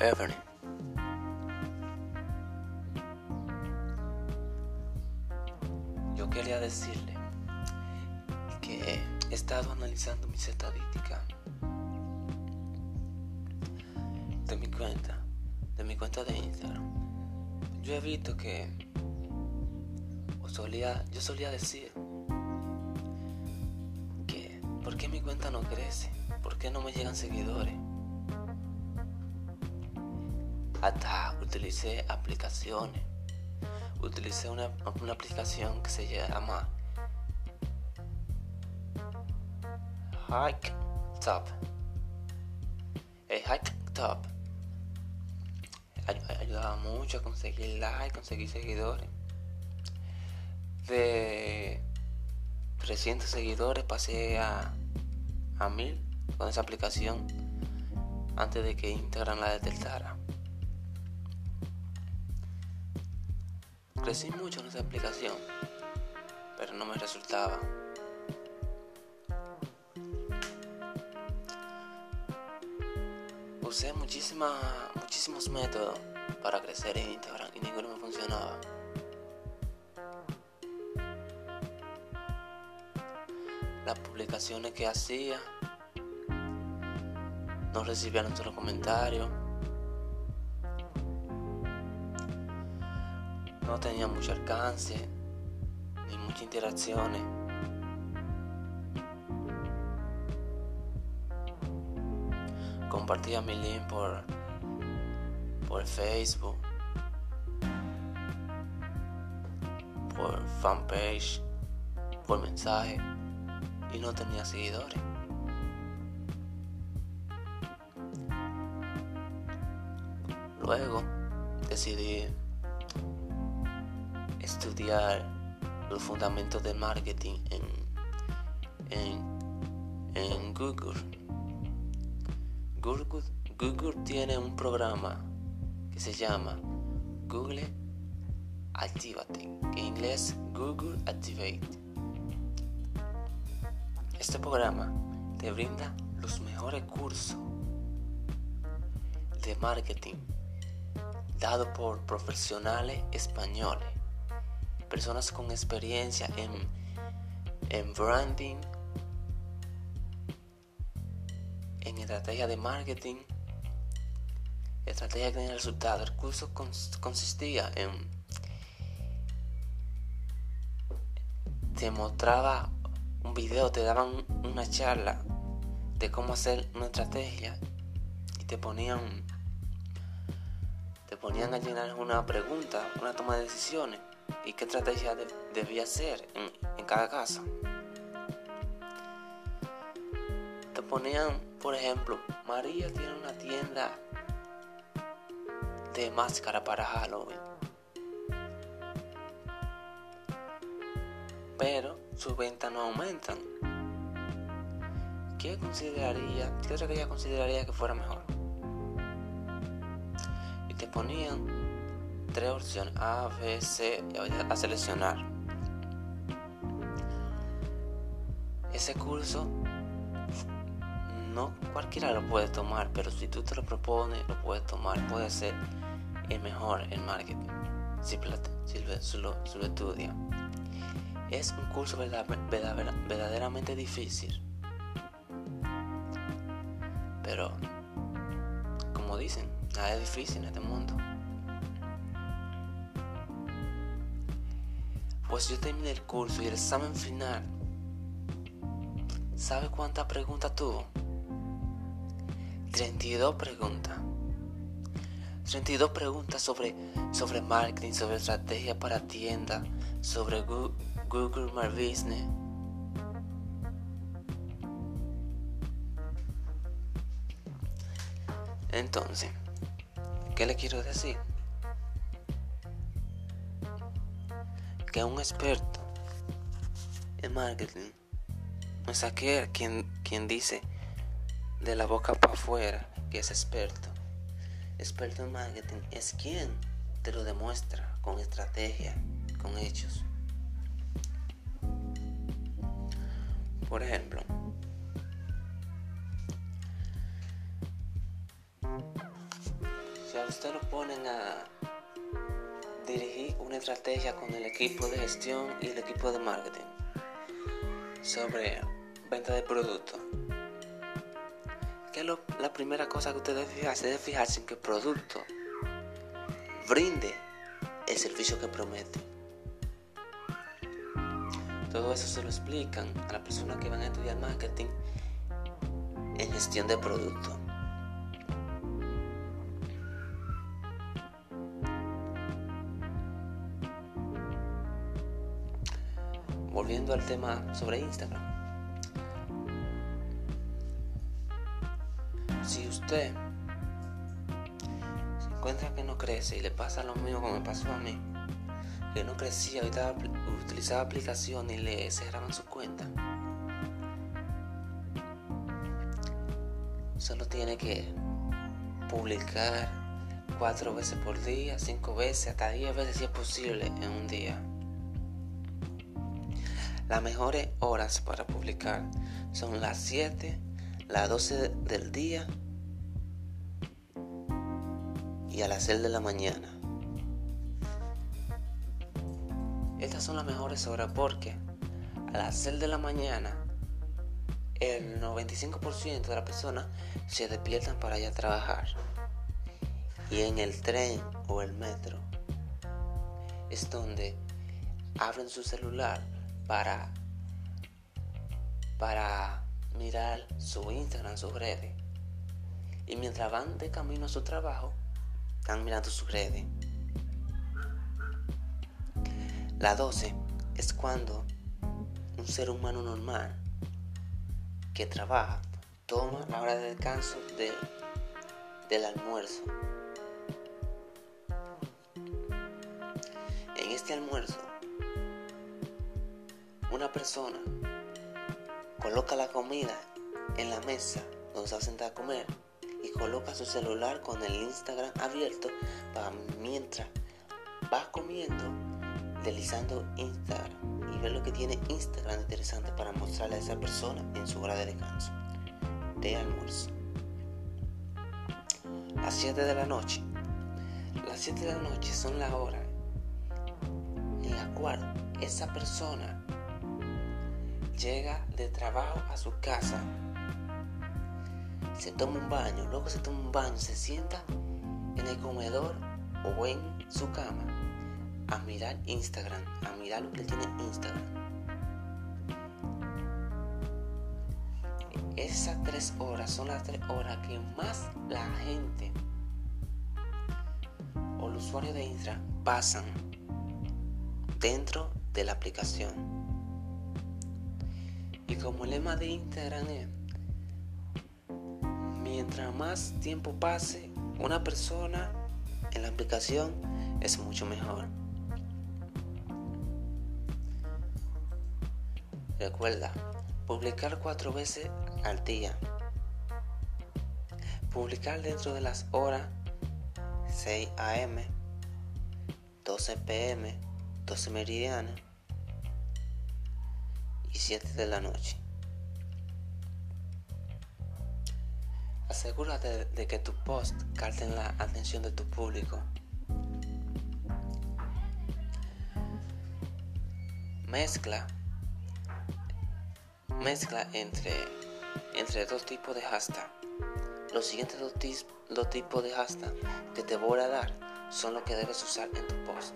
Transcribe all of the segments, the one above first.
Evelyn. Yo quería decirle que he estado analizando mis estadísticas de mi cuenta, de mi cuenta de Instagram. Yo he visto que o solía, yo solía decir que ¿por qué mi cuenta no crece? ¿Por qué no me llegan seguidores? Hasta utilicé aplicaciones. Utilicé una, una aplicación que se llama Hike Top. El Hike Top ayudaba mucho a conseguir likes, conseguir seguidores. De 300 seguidores pasé a, a 1000 con esa aplicación antes de que Instagram la detectara. Crecí mucho en esa aplicación, pero no me resultaba. Usé muchísimas, muchísimos métodos para crecer en Instagram y ninguno me funcionaba. Las publicaciones que hacía no recibían un solo No tenía mucho alcance ni muchas interacciones. Compartía mi link por, por Facebook, por fanpage, por mensaje y no tenía seguidores. Luego decidí estudiar los fundamentos del marketing en, en, en Google. Google. Google tiene un programa que se llama Google Activate, en inglés Google Activate. Este programa te brinda los mejores cursos de marketing dados por profesionales españoles, personas con experiencia en, en branding, en estrategia de marketing, estrategia de resultado. El curso consistía en te mostraba un video, te daban una charla de cómo hacer una estrategia y te ponían te ponían a llenar una pregunta, una toma de decisiones y qué estrategia debía hacer en, cada caso. Te ponían, por ejemplo, María tiene una tienda de máscara para Halloween. Pero sus ventas no aumentan. ¿Qué consideraría, qué ella consideraría que fuera mejor? Y te ponían tres opciones A, B, C a seleccionar. Ese curso no cualquiera lo puede tomar, pero si tú te lo propones, lo puedes tomar, puede ser el mejor en marketing si, si lo, lo estudia. Es un curso verdaderamente difícil, pero como dicen, nada es difícil en este mundo. Pues yo terminé el curso y el examen final. ¿Sabe cuántas preguntas tuvo? 32 preguntas. 32 preguntas sobre, sobre marketing, sobre estrategia para tiendas, sobre Google, My Business. Entonces, ¿qué le quiero decir? Que un experto en marketing no es aquel quien, quien dice de la boca para afuera que es experto. Experto en marketing es quien te lo demuestra con estrategia, con hechos. Por ejemplo, usted lo ponen a dirigir una estrategia con el equipo de gestión y el equipo de marketing sobre venta de productos. Que la primera cosa que usted debe fijarse? Debe fijarse en que el producto brinde el servicio que promete. Todo eso se lo explican a las personas que van a estudiar marketing en gestión de producto. Volviendo al tema sobre Instagram. Si usted se encuentra que no crece y le pasa lo mismo como me pasó a mí, que no crecía, ahorita utilizaba aplicaciones y le cerraban su cuenta. Solo tiene que publicar cuatro veces por día, cinco veces, hasta diez veces si es posible en un día. Las mejores horas para publicar son las 7, las 12 del día y a las 6 de la mañana. Estas son las mejores horas porque a las 6 de la mañana el 95% de las personas se despiertan para ir a trabajar. Y en el tren o el metro es donde abren su celular para, para mirar su Instagram, sus redes. Y mientras van de camino a su trabajo, están mirando sus redes. La 12 es cuando un ser humano normal que trabaja toma la hora de descanso del almuerzo. En este almuerzo, una persona coloca la comida en la mesa donde se va a sentar a comer y coloca su celular con el Instagram abierto para mientras va comiendo deslizando Instagram y ver lo que tiene Instagram interesante para mostrarle a esa persona en su hora de descanso, de almuerzo. Las 7 de la noche. Las 7 de la noche son las horas en la cual esa persona llega de trabajo a su casa, se toma un baño, luego se toma un baño, se sienta en el comedor o en su cama a mirar Instagram, a mirar lo que tiene Instagram. Esas tres horas son las tres horas que más la gente o los usuarios de Instagram pasan dentro de la aplicación. Y como el lema de Instagram es, mientras más tiempo pase una persona en la aplicación, es mucho mejor. Recuerda, publicar cuatro veces al día. Publicar dentro de las horas 6 a.m., 12 p.m., 12 meridiana y 7 de la noche. Asegúrate de que tu post capten la atención de tu público. Mezcla mezcla entre, entre dos tipos de hashtag. Los siguientes dos, dos tipos de hashtag que te voy a dar son los que debes usar en tu post.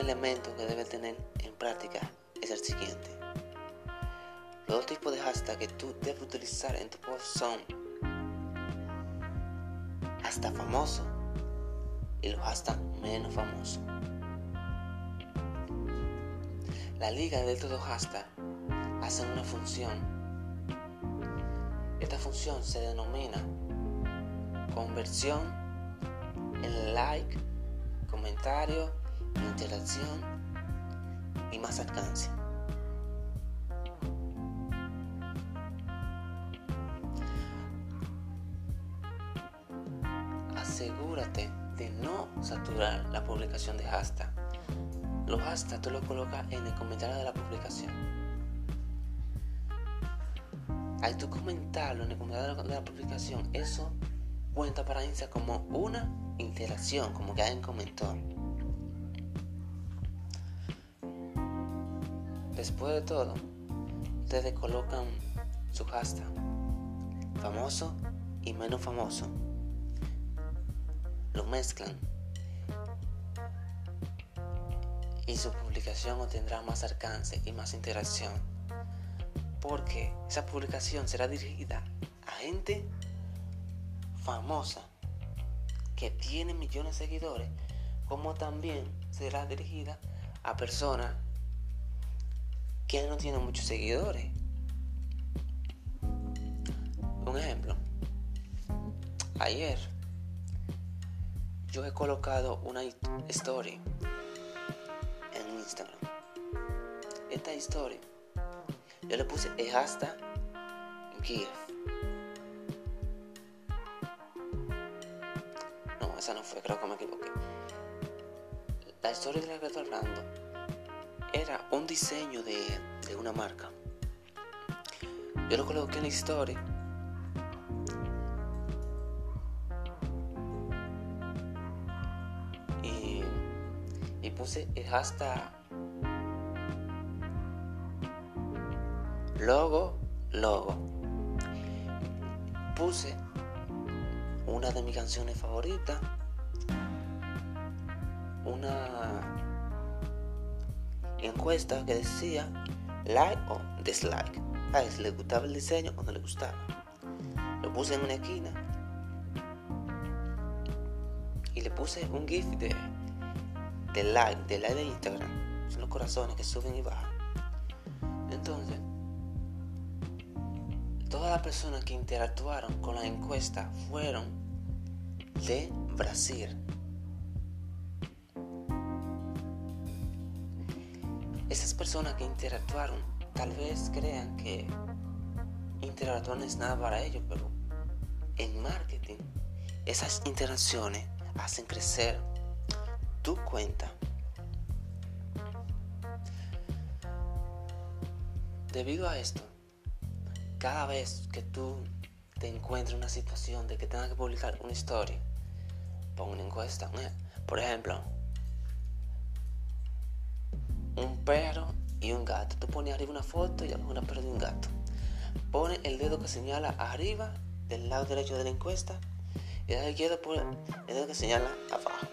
Elemento que debes tener en práctica es el siguiente. Los dos tipos de hashtag que tú debes utilizar en tu post son hasta famoso y los hasta menos famosos. La liga de todo hashtag hace una función. Esta función se denomina conversión en like, comentario, interacción y más alcance. Asegúrate de no saturar la publicación de hashtag los hashtags tú los colocas en el comentario de la publicación. al tú comentarlo en el comentario de la publicación, eso cuenta para Instagram como una interacción, como que alguien comentó. Después de todo, ustedes colocan su hashtag, famoso y menos famoso. Lo mezclan y su publicación obtendrá más alcance y más interacción. Porque esa publicación será dirigida a gente famosa que tiene millones de seguidores, como también será dirigida a personas que no tienen muchos seguidores. Un ejemplo, ayer yo he colocado una story en Instagram. Esta historia yo le puse el hashtag GIF. No, esa no fue, creo que me equivoqué. La historia de la que estoy hablando un diseño de, de una marca. Yo lo coloqué en la historia puse el hashtag logo, logo. Puse una de mis canciones favoritas, encuesta que decía like o dislike. A si le gustaba el diseño o no le gustaba. Lo puse en una esquina y le puse un GIF de de like, de like de Instagram, son los corazones que suben y bajan. Entonces, todas las personas que interactuaron con la encuesta fueron de Brasil. Esas personas que interactuaron tal vez crean que interactuar no es nada para ellos, pero en marketing esas interacciones hacen crecer tu cuenta. Debido a esto, cada vez que tú te encuentres en una situación de que tengas que publicar una historia, pon una encuesta. Por ejemplo, un perro y un gato. Tú pones arriba una foto y una perro y un gato. Pone el dedo que señala arriba del lado derecho de la encuesta y el izquierdo el dedo que señala abajo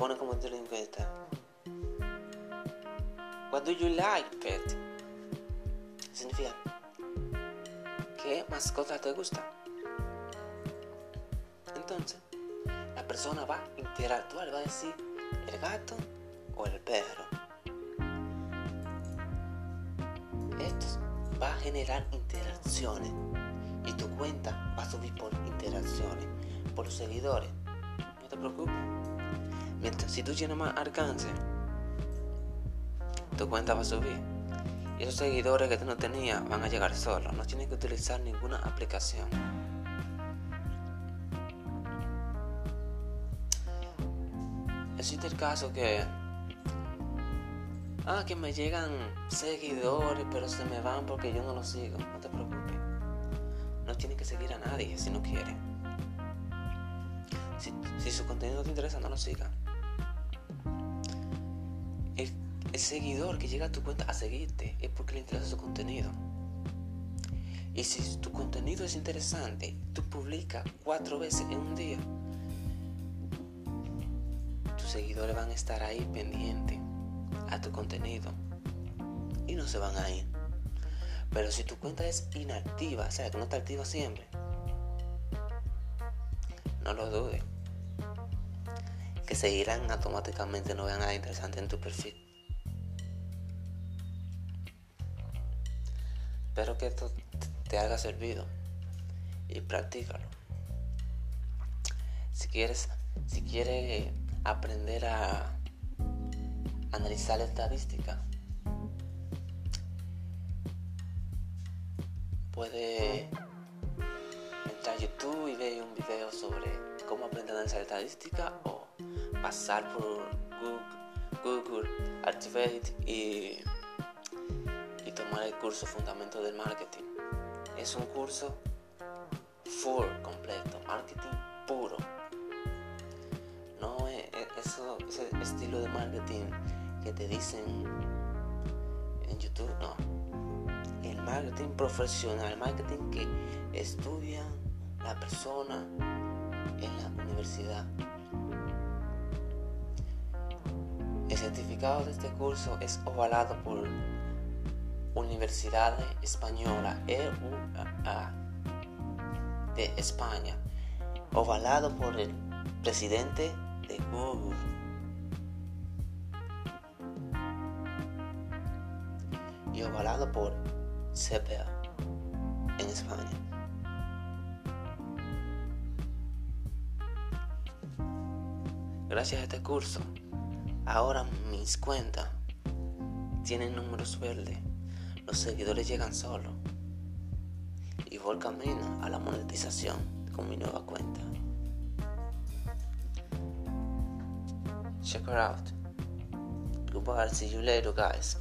pone como te lo encuesta. What do you like, pet? Significa, ¿qué mascota te gusta? Entonces, la persona va a interactuar, va a decir el gato el perro. Esto va a generar interacciones y tu cuenta va a subir por interacciones, por seguidores. No te preocupes. Mientras, si tú tienes más alcance, tu cuenta va a subir. Y esos seguidores que tú no tenías van a llegar solos. No tienes que utilizar ninguna aplicación. Existe el caso que... Ah, que me llegan seguidores, pero se me van porque yo no los sigo. No te preocupes. No tienes que seguir a nadie si no quieres. Si, su contenido te interesa, no lo sigas. El seguidor que llega a tu cuenta a seguirte es porque le interesa su contenido. Y si tu contenido es interesante, tú publicas cuatro veces en un día, tus seguidores van a estar ahí pendientes a tu contenido y no se van a ir. Pero si tu cuenta es inactiva, o sea, que no está activa siempre, no lo dudes. Que seguirán automáticamente, no vean nada interesante en tu perfil. Espero que esto te haya servido y practícalo. Si quieres, si quieres aprender a analizar la estadística, puede entrar a YouTube y ver un video sobre cómo aprender a analizar estadística o pasar por Google, Google Activate y, y tomar el curso Fundamento del Marketing. Es un curso full completo, marketing puro. No es eso, ese estilo de marketing que te dicen en YouTube, no. El marketing profesional, el marketing que estudia la persona en la universidad. El certificado de este curso es ovalado por Universidad Española EUA de España, ovalado por el presidente de Google. Y ovalado por CPA en España. Gracias a este curso, ahora mis cuentas tienen números verdes. Los seguidores llegan solos. Y voy camino a la monetización con mi nueva cuenta. Check her out. Goodbye. See you later, guys.